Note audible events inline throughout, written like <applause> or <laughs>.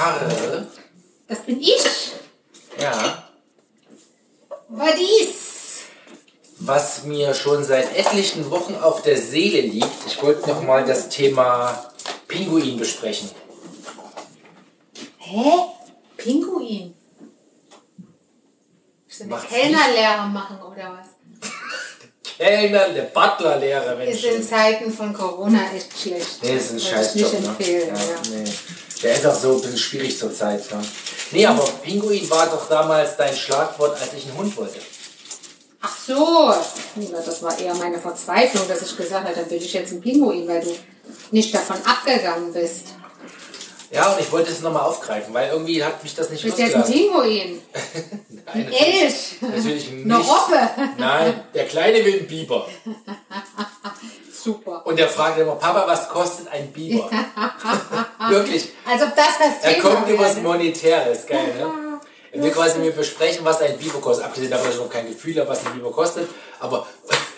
Karre. Das bin ich. Ja. Was ist? Was mir schon seit etlichen Wochen auf der Seele liegt, ich wollte noch mal das Thema Pinguin besprechen. Hä? Pinguin? Ist eine Macht's Kellnerlehre machen oder was? <laughs> Kellner, der Butlerlehrer, Ist in Zeiten von Corona echt schlecht. Nee, ist ein Würde scheiß ich nicht ne? empfehlen. Ja, Ja. nee. Der ist auch so ein bisschen schwierig zur Zeit. Ne? Nee, aber Pinguin war doch damals dein Schlagwort, als ich einen Hund wollte. Ach so, das war eher meine Verzweiflung, dass ich gesagt habe, dann will ich jetzt einen Pinguin, weil du nicht davon abgegangen bist. Ja, und ich wollte es nochmal aufgreifen, weil irgendwie hat mich das nicht Du bist jetzt ein. Pinguin, <laughs> Nein, ein Elch, natürlich nicht. eine Robbe. Nein, der Kleine will einen Biber. <laughs> Super. Und der fragt immer, Papa, was kostet ein Biber? <laughs> Wirklich. Als ob das das Er Thema kommt übers wäre. Monetäre, ist geil, ne? <laughs> Er will quasi mit besprechen, was ein Biber kostet. Abgesehen davon, dass ich noch kein Gefühl habe, was ein Biber kostet. Aber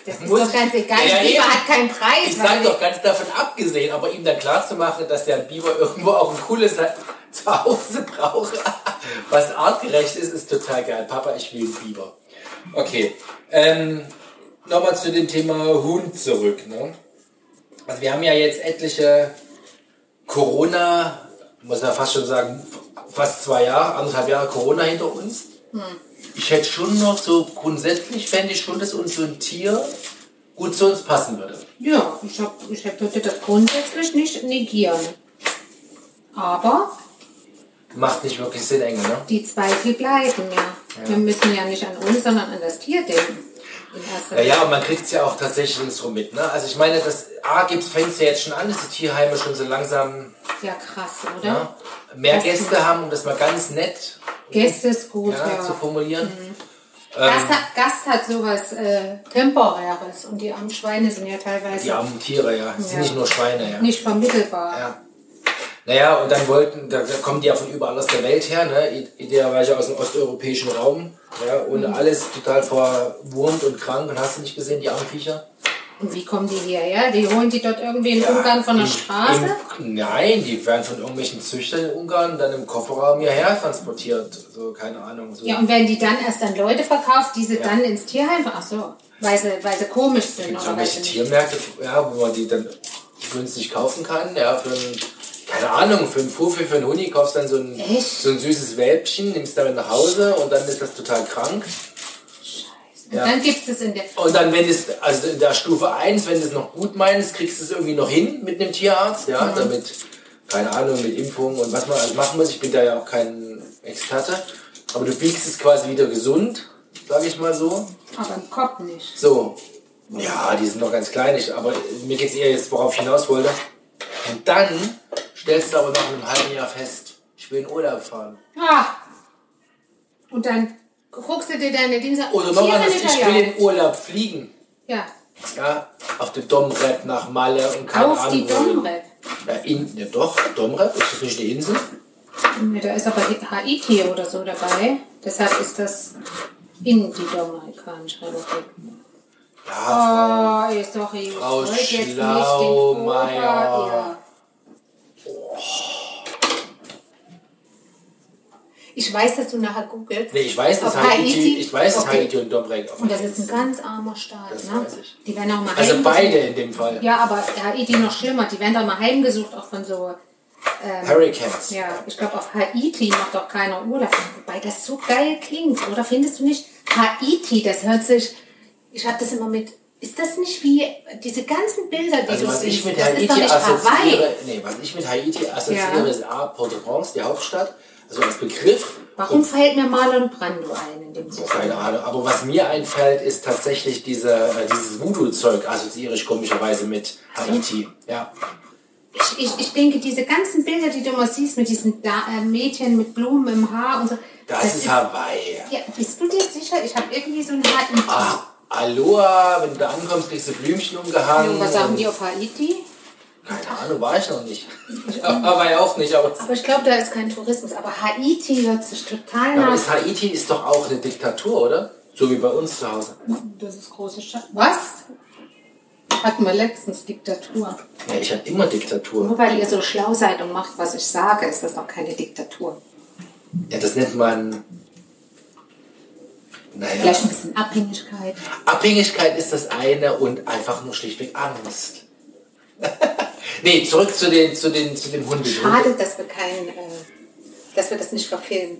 Das ist <laughs> muss- doch ganz egal, Ja, ein Biber eben. hat keinen Preis. Ich weil sag doch ganz davon abgesehen, aber ihm dann klar zu machen, dass der Biber irgendwo auch ein cooles Zuhause braucht, was artgerecht ist, ist total geil. Papa, ich will einen Biber. Okay. Ähm, Nochmal zu dem Thema Hund zurück. Ne? Also wir haben ja jetzt etliche Corona, muss man fast schon sagen, fast zwei Jahre, anderthalb Jahre Corona hinter uns. Ich hätte schon noch so, grundsätzlich fände ich schon, dass uns so ein Tier gut zu uns passen würde. Ja, ich, hab, ich hab, würde das grundsätzlich nicht negieren. Aber Macht nicht wirklich Sinn, Engel, ne? die Zweifel bleiben ja. Wir müssen ja nicht an uns, sondern an das Tier denken. Ja, ja, und man kriegt es ja auch tatsächlich so mit, ne? Also ich meine, das A gibt's, fängt ja jetzt schon an, dass die Tierheime schon so langsam Ja, krass, oder? ja, mehr Das- Gäste haben, um das mal ganz nett Gäste ist gut, ja, ja. zu formulieren. Gast, hat, Gast hat sowas äh, Temporäres und die armen Schweine sind ja teilweise Die armen Tiere, ja. Das sind Ja. nicht nur Schweine, ja. nicht vermittelbar. Ja. Naja, und dann wollten, da kommen die ja von überall aus der Welt her, ne? Idealerweise aus dem osteuropäischen Raum. Ja, ohne Mhm. alles total verwurmt und krank. Und hast du nicht gesehen, die armen Viecher? Und wie kommen die hierher? Die holen die dort irgendwie in Ungarn von der Im- Straße? Im, nein, die werden von irgendwelchen Züchtern in Ungarn dann im Kofferraum hierher transportiert. So, keine Ahnung. So. Ja, und werden die dann erst an Leute verkauft, die sie dann ins Tierheim... Ach so, weil sie, weil sie komisch sind. Gibt weil irgendwelche Tiermärkte, ja, wo man die dann günstig kaufen kann. Ja, für ein, keine Ahnung, für einen Fuffi, für einen Huni kaufst dann so ein, Echt? so ein süßes Welpchen, nimmst damit nach Hause und dann ist das total krank. Und dann gibt es in der... Und dann, wenn es, also in der Stufe 1, wenn du es noch gut meinst, kriegst du es irgendwie noch hin mit einem Tierarzt, ja, Mhm. damit, keine Ahnung, mit Impfungen und was man alles machen muss. Ich bin da ja auch kein Experte. Aber du biegst es quasi wieder gesund, sage ich mal so. Aber im Kopf nicht. So. Ja, die sind noch ganz klein, aber mir geht es eher jetzt, worauf ich hinaus wollte. Und dann stellst du aber nach einem halben Jahr fest, ich will in Urlaub fahren. Ah. Und dann guckst du dir deine Dinge an. Oder noch Tiere anders, nicht ich will in Urlaub fliegen. Ja, Ja, auf der Domrep nach Malle und keine auf Ahnung. die. Domrep. Ja, in, ja doch, Domrep, ist das nicht die Insel? Ja, da ist aber Haiti oder so dabei. Deshalb ist das in die Dominikanische Republik. Ja, Oh, ey, sorry. ich Frau wollte jetzt nicht den. Opa, ja. Ich weiß, dass du nachher googelst. nee, ich weiß, dass Auf Haiti, ich weiß, dass Okay. Haiti und Domrep auf Und das ist ein ganz armer Staat, Das ne? weiß ich. Die werden auch mal Also beide in dem Fall. Ja, aber Haiti noch schlimmer. Die werden doch mal heimgesucht, auch von so. Hurricanes. Ja, ich glaube, auf Haiti macht doch keiner Urlaub. Wobei das so geil klingt, oder findest du nicht? Haiti, das hört sich. Ich habe das immer mit. Ist das nicht wie diese ganzen Bilder, die Also du was ich siehst? mit das ist doch Haiti nicht Hawaii. nee, was ich mit Haiti assoziiere, Ja. ist A, Port-au-Prince, die Hauptstadt, also als Begriff. Warum fällt mir Marlon Brando ein in dem Und, Zusammenhang? keine Ahnung, aber was mir einfällt, ist tatsächlich diese, äh, dieses Voodoo-Zeug, assoziiere ich komischerweise mit Haiti. Ja. Ich, ich, ich denke, diese ganzen Bilder, die du immer siehst, mit diesen da äh, Mädchen mit Blumen im Haar und so. Das, ist Hawaii. Ja, bist du dir sicher? Ich habe irgendwie so ein Haiti. Ah, Aloha, wenn du da ankommst, kriegst du Blümchen umgehangen. Und was sagen die auf Haiti? Keine Ahnung, war ich noch nicht. <laughs> war ja auch nicht, aber. Aber ich glaube, da ist kein Tourismus. Aber Haiti hört sich total Aber nach. ist Haiti ist doch auch eine Diktatur, oder? So wie bei uns zu Hause. Das ist große Stadt. Was? Hatten wir letztens Diktatur. Ja, ich habe immer Diktatur. Nur weil ihr so schlau seid und macht, was ich sage, ist das noch keine Diktatur. Ja, das nennt man. Naja. Vielleicht ein bisschen Abhängigkeit. Abhängigkeit ist das eine und einfach nur schlichtweg Angst. <laughs> nee, zurück zu den, zu den, zu dem Hund. Schade, dass wir kein, äh, dass wir das nicht verfilmen.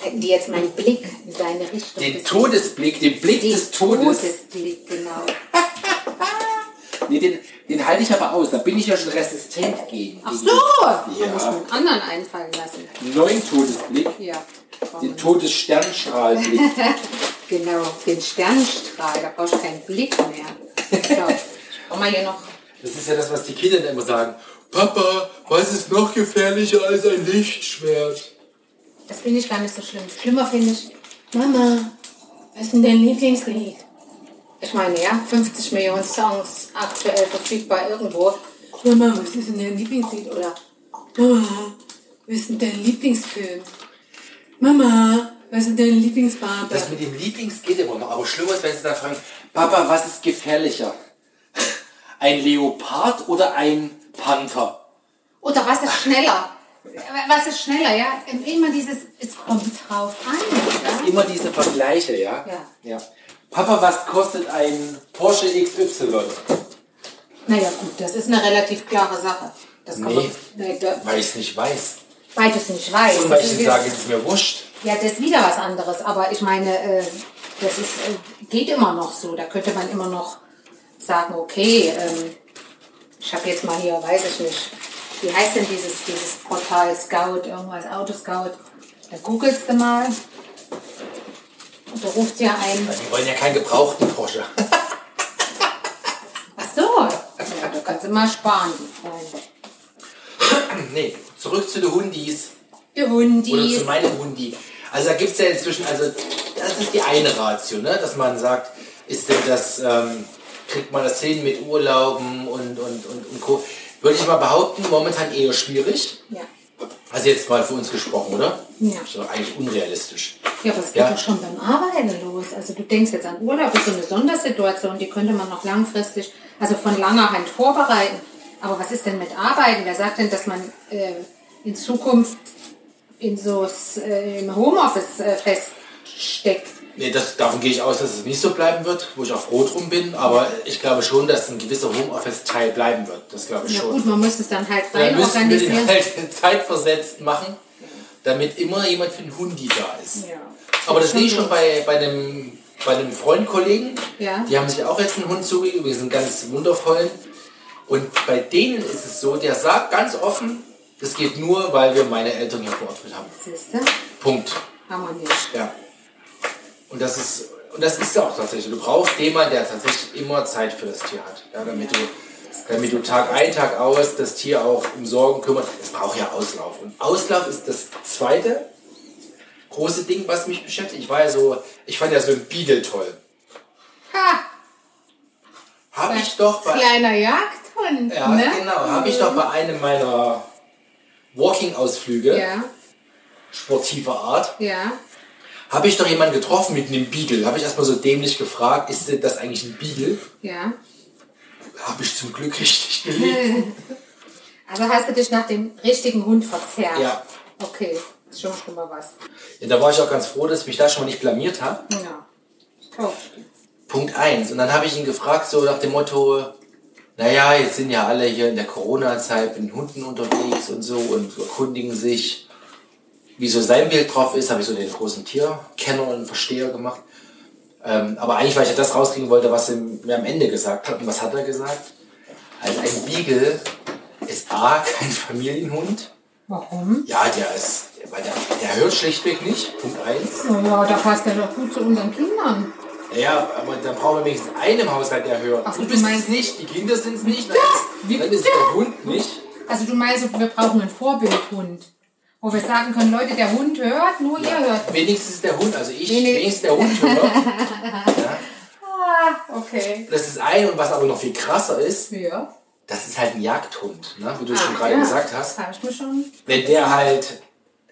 Hätten die jetzt meinen Blick in deine Richtung Den. Todesblick, den Blick Den des Todes. Todesblick, genau. <laughs> Nee, den, den halte ich aber aus. Da bin ich ja schon resistent gegen. Ach so! Ja. Muss ich mir einen anderen einfallen lassen. den neuen Todesblick. Ja. Den Todessternstrahlblick. <laughs> Genau, den Sternenstrahl, da brauchst du keinen Blick mehr. So, wir hier noch. Das ist ja das, was die Kinder immer sagen. Papa, was ist noch gefährlicher als ein Lichtschwert? Das finde ich gar nicht so schlimm. Schlimmer finde ich, Mama, was ist denn dein Lieblingslied? Ich meine, ja, 50 Millionen Songs aktuell verfügbar irgendwo. Mama, was ist denn dein Lieblingslied? Oder Mama, was ist denn dein Lieblingsfilm? Mama, was ist denn deine Lieblingsfarbe? Das mit dem Lieblings geht immer noch. Aber schlimmer ist, wenn sie dann fragen, Papa, was ist gefährlicher? Ein Leopard oder ein Panther? Oder was ist schneller? Was ist schneller, ja? Immer dieses, es kommt drauf an, ja? Immer diese Vergleiche, ja? Ja. ja. Papa, was kostet ein Porsche XY? Naja, gut, das ist eine relativ klare Sache. Das Nee. man, nee, da, Weil ich es nicht weiß. weil du es nicht weißt. Und weil Das ich sage, es ist mir wurscht. Ja, das ist wieder was anderes. Aber ich meine, äh, das ist, äh, geht immer noch so. Da könnte man immer noch sagen, okay, ähm, ich habe jetzt mal hier, weiß ich nicht, wie heißt denn dieses, dieses Portal Scout, irgendwas, Autoscout. Da googelst du mal. Und du rufst ja ein. Die wollen ja keinen gebrauchten Porsche. <laughs> Ach so, ja, da kannst du mal sparen, die Freunde. nee, zurück zu den Hundis. Die Oder Hundis. zu meinem Hundi. Also da gibt es ja inzwischen, also das ist die eine Ratio, ne? dass man sagt, ist denn das, ähm, kriegt man das hin mit Urlauben und, und, und, und Co. Würde ich mal behaupten, momentan eher schwierig. Ja. Also jetzt mal für uns gesprochen, oder? Ja. Ist doch eigentlich unrealistisch. Ja, aber es geht Ja. doch schon beim Arbeiten los. Also du denkst jetzt an Urlaub, ist so eine Sondersituation, die könnte man noch langfristig, also von langer Hand vorbereiten. Aber was ist denn mit Arbeiten? Wer sagt denn, dass man äh, in Zukunft in so äh, im Homeoffice äh, feststeckt? Nee, das, davon gehe ich aus, dass es nicht so bleiben wird, wo ich auch froh drum bin. Aber ich glaube schon, dass ein gewisser Homeoffice-Teil bleiben wird. Das glaube ich Ja schon. gut, man muss es dann halt Dann rein müssten wir den organisieren. <laughs> halt zeitversetzt machen, damit immer jemand für den Hundi da ist. Ja. Aber das sehe ich schon bei, bei einem, bei einem Freund-Kollegen. Ja. Die haben sich auch jetzt einen Hund zugelegt, wir sind ganz wundervoll. Und bei denen ist es so, der sagt ganz offen, das geht nur, weil wir meine Eltern hier vor Ort mit haben. Siehst du? Punkt. Haben wir nicht. Ja. Und das ist, und das ist auch tatsächlich. Du brauchst jemanden, der tatsächlich immer Zeit für das Tier hat. Ja, damit du, damit du Tag ein, Tag aus das Tier auch um Sorgen kümmert. Es braucht ja Auslauf. Und Auslauf ist das zweite große Ding, was mich beschäftigt. Ich war ja so, ich fand ja so ein Beagle toll. Ha! Habe ich doch bei, Kleiner Jagdhund. ja, ne? genau, habe ich doch bei einem meiner Walking-Ausflüge Ja, sportiver Art, ja. habe ich doch jemanden getroffen mit einem Beagle. Habe ich erstmal so dämlich gefragt, ist das eigentlich ein Beagle? Ja. Habe ich zum Glück richtig <laughs> gelegt. Also <laughs> hast du dich nach dem richtigen Hund verzerrt? Ja. Okay, ist schon schon mal was. Ja, da war ich auch ganz froh, dass ich mich da schon mal nicht blamiert habe. Ja. Oh. Punkt eins. Und dann habe ich ihn gefragt, so nach dem Motto, naja, jetzt sind ja alle hier in der Corona-Zeit mit den Hunden unterwegs und so und erkundigen sich, wie so sein Bild drauf ist. Habe ich so den großen Tierkenner und Versteher gemacht. Ähm, aber eigentlich, weil ich ja das rauskriegen wollte, was er mir am Ende gesagt hat. Und was hat er gesagt? Also ein Beagle ist A, kein Familienhund. Warum? Ja, der ist, weil der, der hört schlichtweg nicht. Punkt eins. Ja, da passt er doch gut zu unseren Kindern. Ja, aber dann brauchen wir wenigstens einen Haushalt, der hört. Ach du du bist es meinst- nicht, die Kinder sind es nicht, dann ist, Wie dann ist bitte? der Hund nicht. Also du meinst, wir brauchen einen Vorbildhund. Wo wir sagen können, Leute, der Hund hört, nur ihr hört. Wenigstens der Hund, also ich, Wenig- wenigstens der Hund hört. <laughs> ja, Ah, okay. das ist ein und was aber noch viel krasser ist, Ja. das ist halt ein Jagdhund, ne? wie du schon Ah, gerade ja. gesagt hast. Habe ich mir schon. Wenn der halt,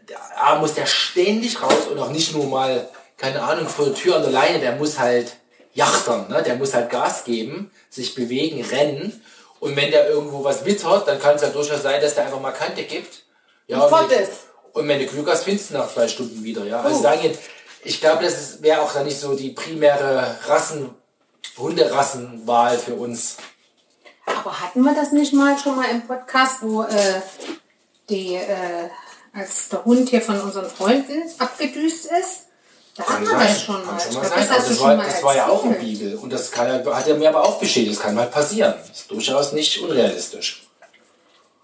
der, A, muss der ständig raus und auch nicht nur mal, keine Ahnung, vor der Tür an der Leine, der muss halt jachtern, ne? der muss halt Gas geben, sich bewegen, rennen Und wenn der irgendwo was wittert, dann kann es ja durchaus sein, dass der einfach mal Kante gibt. Ja, Und fort wenn-. Und wenn du Glück hast, findest du nach zwei Stunden wieder. Ja? Also dahingehend, ich glaube, das wäre auch dann nicht so die primäre Rassen, Hunderassenwahl für uns. Aber hatten wir das nicht mal schon mal im Podcast, wo äh, die, äh, als der Hund hier von unseren Freunden abgedüst ist? Da hatten wir das schon mal. Kann schon sein. das Aber das, war, das war ja auch ein. Beagle. Und das kann, hat er mir aber auch bestätigt. Das kann mal passieren. Das ist durchaus nicht unrealistisch.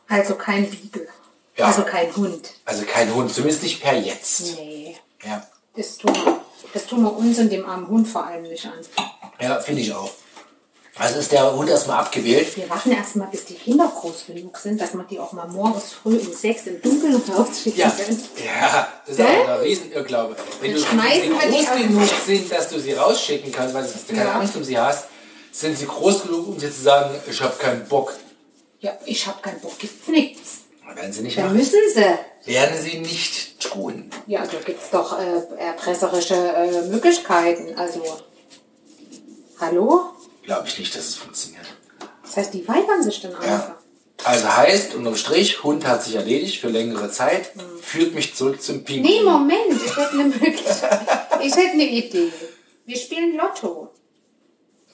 Also kein Beagle. Ja. Also kein Hund. Also kein Hund, zumindest nicht per jetzt. Nee. Ja, Das tun wir. Das tun wir uns und dem armen Hund vor allem nicht an. ja finde ich auch. Also ist der Hund erstmal abgewählt. Wir warten erstmal, bis die Kinder groß genug sind, dass man die auch mal morgens früh um sechs im Dunkeln rausschicken Ja, <laughs> kann. ja das ist Gell? auch ein Riesenirrglaube. Wenn du Dann die groß genug sind, dass du sie rausschicken kannst, weil du keine Ja. Angst um sie hast, sind sie groß genug, um dir zu sagen, ich habe keinen Bock. Ja, ich hab keinen Bock, gibt's nichts. Werden sie nicht Dann machen. müssen sie. Werden sie nicht tun. Ja, da gibt's doch äh, erpresserische äh, Möglichkeiten. Also, hallo? Glaube ich nicht, dass es funktioniert. Das heißt, die weigern sich dann einfach. Ja. Also heißt, unterm Strich, Hund hat sich erledigt für längere Zeit, führt mich zurück zum Pinguin. Nee, Moment, ich hätte eine Möglichkeit. Ich hätte eine Idee. Wir spielen Lotto.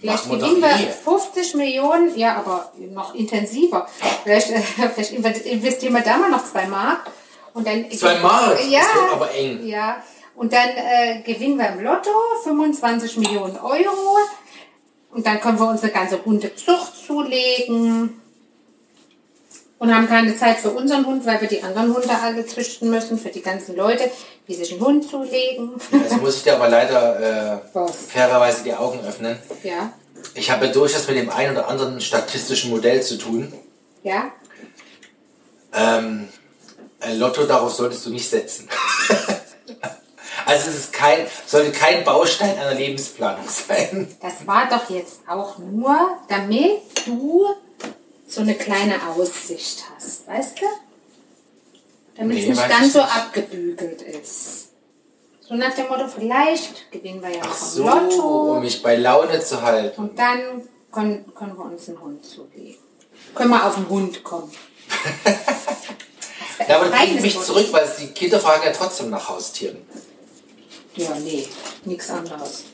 Vielleicht wir gewinnen doch wir eh. 50 Millionen, ja, aber noch intensiver. Vielleicht, äh, vielleicht investieren wir da mal noch zwei Mark. Und dann, Zwei Mark? Ja. Das wird aber eng. Ja. Und dann äh, gewinnen wir im Lotto 25 Millionen Euro. Und dann können wir uns eine ganze Hundezucht zulegen. Und haben keine Zeit für unseren Hund, weil wir die anderen Hunde alle züchten müssen, für die ganzen Leute, die sich einen Hund zulegen. Jetzt muss ich dir aber leider äh, fairerweise die Augen öffnen. Ja, Ich habe durchaus mit dem einen oder anderen statistischen Modell zu tun. ja. Ähm, ein Lotto, darauf solltest du nicht setzen. <laughs> also es ist kein, sollte kein Baustein einer Lebensplanung sein. Das war doch jetzt auch nur, damit du so eine kleine Aussicht hast, weißt du? Damit Nee, es nicht ganz so nicht. abgebügelt ist. So nach dem Motto, vielleicht gewinnen wir ja Ach noch so, Lotto. um mich bei Laune zu halten. Und dann können, können wir uns einen Hund zulegen. Können wir auf den Hund kommen. <laughs> Ja, aber ich Ereignis mich zurück, weil die Kinder fragen ja trotzdem nach Haustieren. Ja, nee, nichts anderes.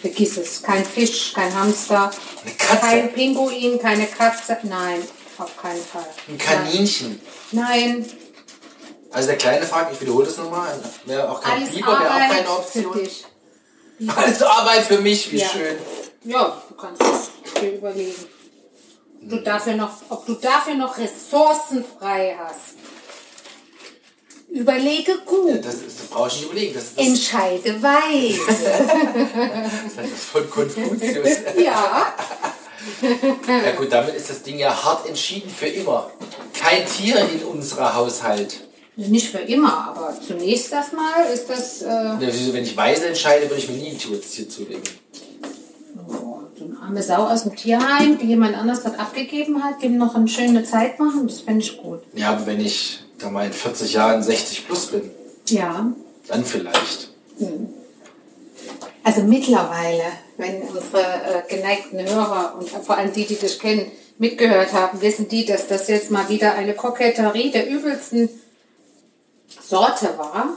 Vergiss es. Kein Fisch, kein Hamster, kein Pinguin, keine Katze. Nein, auf keinen Fall. Ein Kaninchen. Nein, Also der Kleine fragt, ich wiederhole das nochmal, wäre auch kein alles Biber, wäre auch keine für Option. dich. Alles Arbeit für mich, wie Ja. schön. Ja, du kannst es dir überlegen. Du dafür noch, ob du dafür noch Ressourcen frei hast. Überlege gut. Das, ist- das brauche ich nicht überlegen. Das das, Entscheide weise. <laughs> das ist von Konfuzius. <laughs> ja. ja gut, damit ist das Ding ja hart entschieden für immer. Kein Tier in unserer Haushalt. Nicht für immer, aber zunächst erstmal ist das äh, Also Wenn ich weise entscheide, würde ich mir nie ein Tier zulegen. oh, so eine arme Sau aus dem Tierheim, die jemand anders dort abgegeben hat, dem noch eine schöne Zeit machen. Das fände ich gut. Ja, aber wenn ich da mal in 40 Jahren 60 plus bin, Ja. dann vielleicht. Also mittlerweile, wenn unsere äh, geneigten Hörer und vor allem die, die dich kennen, mitgehört haben, wissen die, dass das jetzt mal wieder eine Koketterie der übelsten Sorte war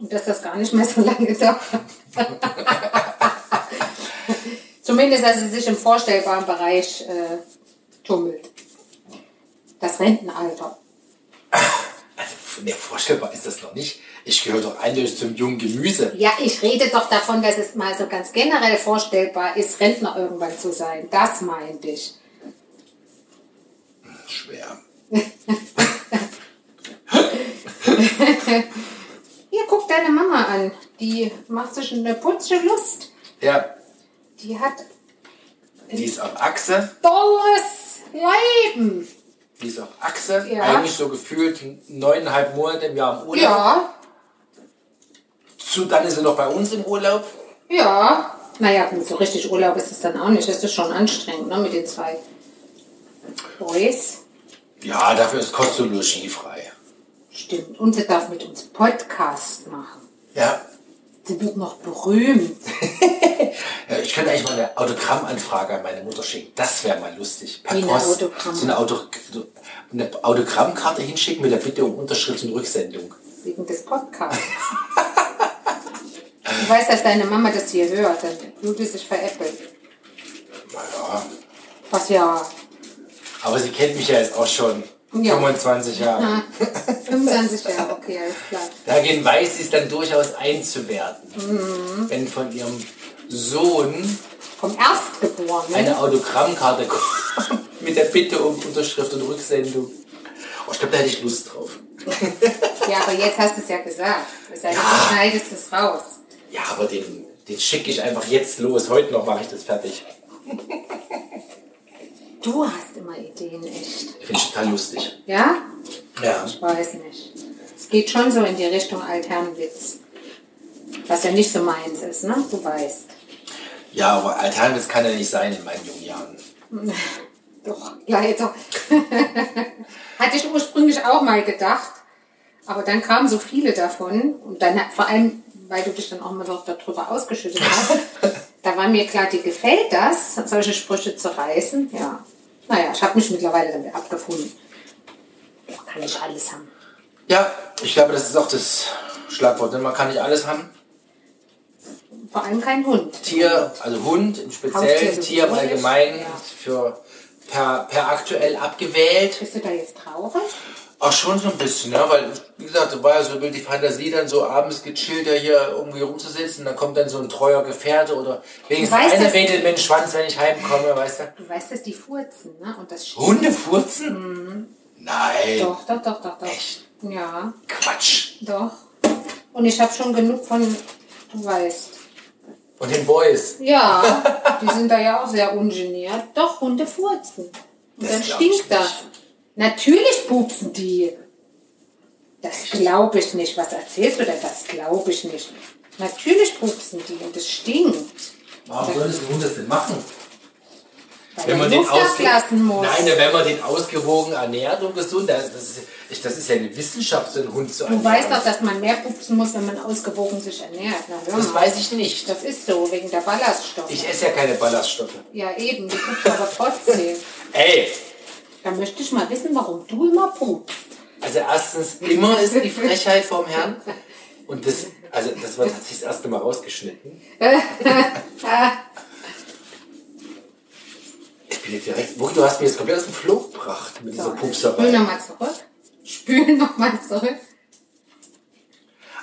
und dass das gar nicht mehr so lange <laughs> dauert. Zumindest, dass es sich im vorstellbaren Bereich äh, tummelt. Das Rentenalter. Ne, vorstellbar ist das noch nicht. Ich gehöre doch eindeutig zum jungen Gemüse. Ja, ich rede doch davon, dass es mal so ganz generell vorstellbar ist, Rentner irgendwann zu sein. Das meinte ich. Schwer. <laughs> Hier, guck deine Mama an. Die macht sich eine putzige Lust. Ja, Die hat die ist auf Achse. tolles Leben. Die ist auf Achse. Ja. Eigentlich so gefühlt neuneinhalb Monate im Jahr im Urlaub. Ja, Zu, dann ist sie noch bei uns im Urlaub. ja. Naja, so richtig Urlaub ist es dann auch nicht. Das ist schon anstrengend, ne, mit den zwei Boys. Ja, dafür ist Kost und Logis frei. Stimmt. Und sie darf mit uns Podcast machen. Ja. Sie wird noch berühmt. Ja, <laughs> ich könnte eigentlich mal eine Autogrammanfrage an meine Mutter schicken. Das wäre mal lustig. Per Wie eine Post Autogramm- so eine, Auto, eine Autogrammkarte hinschicken mit der Bitte um Unterschrift und Rücksendung. Wegen des Podcasts. Du weißt, dass deine Mama das hier hört, dann fühlt sie sich veräppelt. Naja, Was ja aber sie kennt mich ja jetzt auch schon Ja. 25 Jahre. 25 Jahre, okay, alles klar. Dagegen weiß sie es dann durchaus einzuwerten. Mhm. Wenn von ihrem Sohn Vom Erstgeborenen. eine Autogrammkarte kommt <laughs> mit der Bitte um Unterschrift und Rücksendung. Oh, ich glaube, da hätte ich Lust drauf. <laughs> Ja, aber jetzt hast du es ja gesagt. Denn, Ja. du schneidest es raus. Ja, aber den, den schicke ich einfach jetzt los. Heute noch mache ich das fertig. <laughs> Du hast immer Ideen, echt. Finde ich total lustig. Ja? Ja. Ich weiß nicht. Es geht schon so in die Richtung Altherrenwitz. Was ja nicht so meins ist, ne? Du weißt. Ja, aber Alternatives kann ja nicht sein in meinen jungen Jahren. <laughs> Doch, leider. <laughs> Hatte ich ursprünglich auch mal gedacht. Aber dann kamen so viele davon. Und dann vor allem, weil du dich dann auch mal noch darüber ausgeschüttet hast, <laughs> da war mir klar, dir gefällt das, solche Sprüche zu reißen. Ja. Naja, ich habe mich mittlerweile damit abgefunden. Kann ich alles haben. Ja, ich glaube, das ist auch das Schlagwort. denn Man kann nicht alles haben. Vor allem kein Hund. Tier, also Hund im Speziellen, Tier im. Allgemeinen, Ja. für per, per aktuell abgewählt. Bist du da jetzt traurig? Ach, schon so ein bisschen, ne? weil, wie gesagt, da war ja so die Fantasie, dann so abends gechillt da hier irgendwie rumzusitzen, dann kommt dann so ein treuer Gefährte oder wenigstens weißt, einer wedelt mit dem Schwanz, wenn ich heimkomme, weißt du? Du weißt, dass die furzen, ne? Und das Hunde furzen? Nein, Doch, doch, doch, doch, doch. Echt? Ja, Quatsch. doch. Und ich habe schon genug von, du weißt. Und den Boys. Ja, <laughs> die sind da ja auch sehr ungeniert. Doch, Hunde furzen. Und Das dann stinkt das. Natürlich pupsen die. Das glaube ich nicht. Was erzählst du denn? Das glaube ich nicht. Natürlich pupsen die und es stinkt. Warum soll das ein Hund das denn machen? Weil Wenn man, den ablassen muss. Nein, wenn man den ausgewogen ernährt und gesund, das ist, das ist ja eine Wissenschaft, so einen Hund zu Du ernähren. weißt doch, dass man mehr pupsen muss, wenn man ausgewogen sich ernährt. Na, Das weiß ich nicht. Das ist so, wegen der Ballaststoffe. Ich esse ja keine Ballaststoffe. ja, eben, du pupst aber trotzdem. <laughs> Ey, Da möchte ich mal wissen, warum du immer pupst. also erstens, immer ist die Frechheit vom Herrn. Und das, also das wird hat sich das erste Mal rausgeschnitten. Ich bin jetzt direkt, du hast mir jetzt komplett aus dem Floh gebracht mit dieser Spül Pupserei. nochmal zurück. Spül nochmal zurück.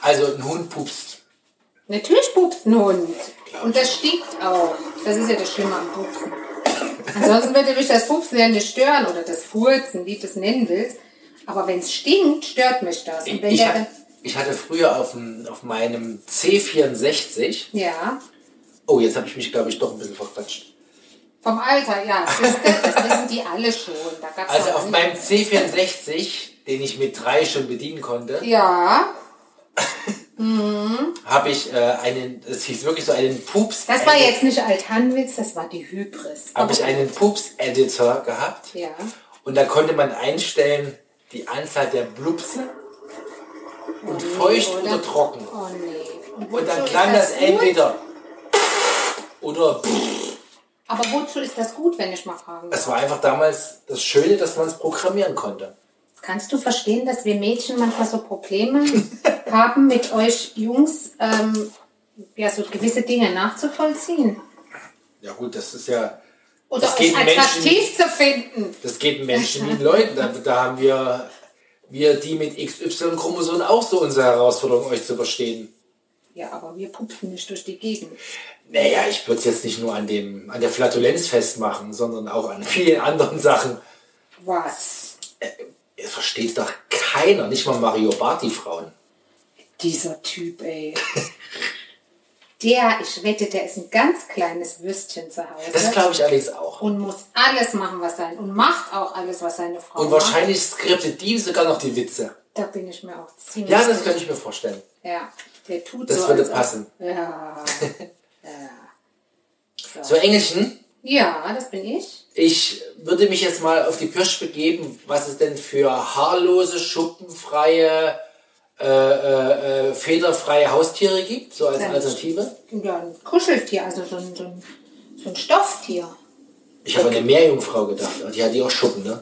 Also ein Hund pupst. Natürlich pupst ein Hund. Und das stinkt auch. Das ist ja das Schlimme am Pupsen. Ansonsten würde mich das Pupsen ja nicht stören oder das Furzen, wie du es nennen willst. Aber wenn es stinkt, stört mich das. Ich, der ha- dann, ich hatte früher auf, dem, auf meinem C64, ja, oh, jetzt habe ich mich, glaube ich, doch ein bisschen verquatscht. vom Alter, ja, siehste, das wissen die alle schon. Also auf meinem C64, den ich mit drei schon bedienen konnte, Ja, habe ich äh, einen, es hieß wirklich so einen Pups. das war jetzt nicht Althanwitz, das war die Hybris. Habe ich einen Pups-Editor gehabt. Ja. Und da konnte man einstellen die Anzahl der Blupse und feucht oder? oder trocken. Oh nee. Und dann wozu klang das gut? entweder oder Aber wozu ist das gut, wenn ich mal fragen darf? es war einfach damals das Schöne, dass man es programmieren konnte. Kannst du verstehen, dass wir Mädchen manchmal so Probleme <laughs> <laughs> haben, mit euch Jungs ähm, ja, so gewisse Dinge nachzuvollziehen? Ja gut, das ist ja, Oder Das euch attraktiv zu finden? das geht Menschen wie Leuten. Da, da haben wir, wir die mit XY-Chromosomen auch so unsere Herausforderung, euch zu verstehen. Ja, aber wir pupsen nicht durch die Gegend. Naja, ich würde es jetzt nicht nur an, dem, an der Flatulenz festmachen, sondern auch an vielen anderen Sachen. Was? Es versteht doch keiner, nicht mal Mario Barty Frauen. Dieser Typ, ey. Der, ich wette, der ist ein ganz kleines Würstchen zu Hause. Das glaube ich allerdings auch. und muss alles machen, was sein und macht auch alles, was seine Frau Und macht. wahrscheinlich skriptet die sogar noch die Witze. Da bin ich mir auch ziemlich Ja, das könnte ich mir vorstellen. Ja, der tut Das so. würde als ob- passen. Ja. <laughs> So, Engelchen, ja, das bin ich. ich würde mich jetzt mal auf die Pirsch begeben, was es denn für haarlose, schuppenfreie äh, äh, äh, federfreie Haustiere gibt, so als Ja. Alternative. Ja, ein Kuscheltier, also so ein, so ein, so ein Stofftier. Ich habe an eine Meerjungfrau gedacht, die hat die auch Schuppen, ne?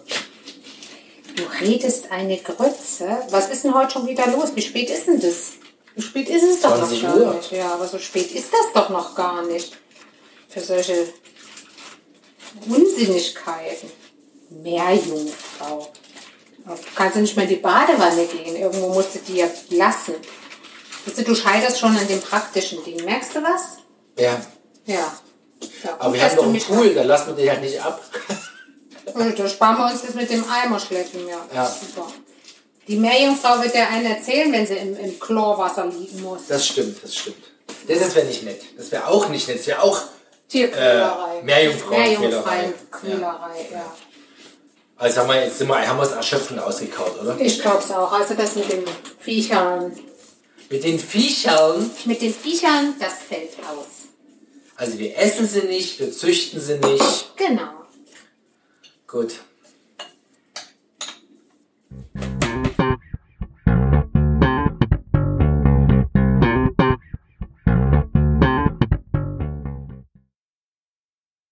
Du redest eine Grütze. Was ist denn heute schon wieder los? Wie spät ist denn das? Wie spät ist es doch noch 20 gar Uhr. nicht? Ja, aber so spät ist das doch noch gar nicht. Für solche Unsinnigkeiten. Meerjungfrau. Du kannst du nicht mehr in die Badewanne gehen. Irgendwo musst du die ja lassen. Weißt du, du scheiterst schon an dem praktischen Ding. Merkst du was? Ja. Ja. ja Aber wir haben einen mich- Pool, da lassen wir den halt nicht ab. Da sparen wir uns das mit dem Eimer schleppen, ja. Ja. Super. Die Meerjungfrau wird dir einen erzählen, wenn sie im, im Chlorwasser liegen muss. Das stimmt, das stimmt. Das, das wäre nicht nett. Das wäre auch nicht nett. Das wäre auch, Tierquälerei. Äh, Meerjungfrauenquälerei. Meerjungfrauenquälerei, ja. Also haben wir, sind wir, haben wir es erschöpfend ausgekaut, oder? Ich glaube es auch. Also das mit den Viechern. Mit den Viechern? Mit den Viechern, das fällt aus. Also wir essen sie nicht, wir züchten sie nicht. Genau. Gut.